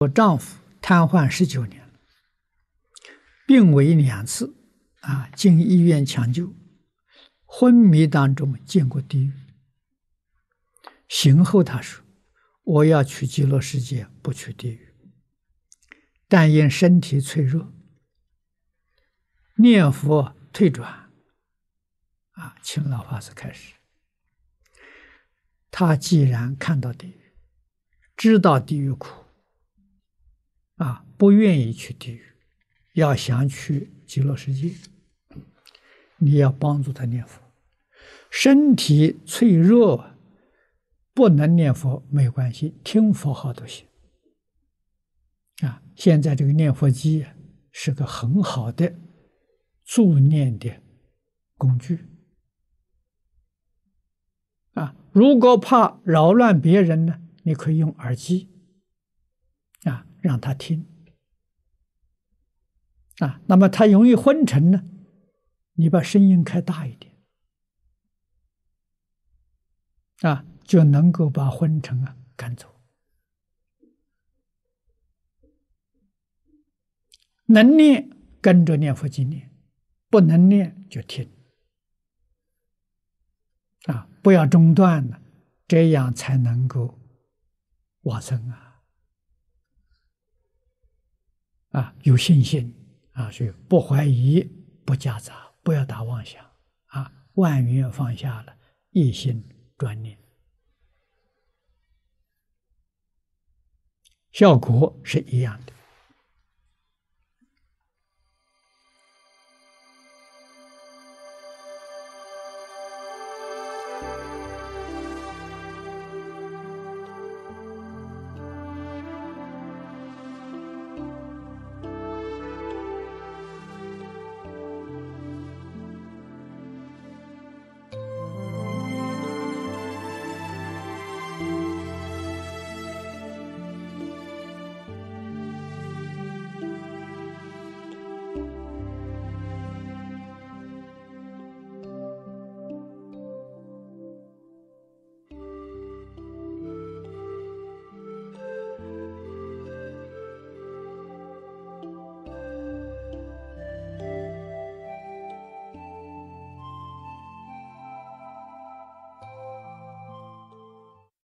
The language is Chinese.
我丈夫瘫痪十九年，病危两次，啊，进医院抢救，昏迷当中见过地狱。醒后他说：“我要去极乐世界，不去地狱。”但因身体脆弱，念佛退转，啊，请老法师开始。他既然看到地狱，知道地狱苦。啊，不愿意去地狱，要想去极乐世界，你要帮助他念佛。身体脆弱，不能念佛没关系，听佛号都行。啊，现在这个念佛机是个很好的助念的工具。啊，如果怕扰乱别人呢，你可以用耳机。让他听啊，那么他容易昏沉呢，你把声音开大一点啊，就能够把昏沉啊赶走。能念跟着念佛经念，不能念就听啊，不要中断了，这样才能够往生啊。啊，有信心啊，所以不怀疑，不夹杂，不要打妄想啊，万缘放下了，一心专念，效果是一样的。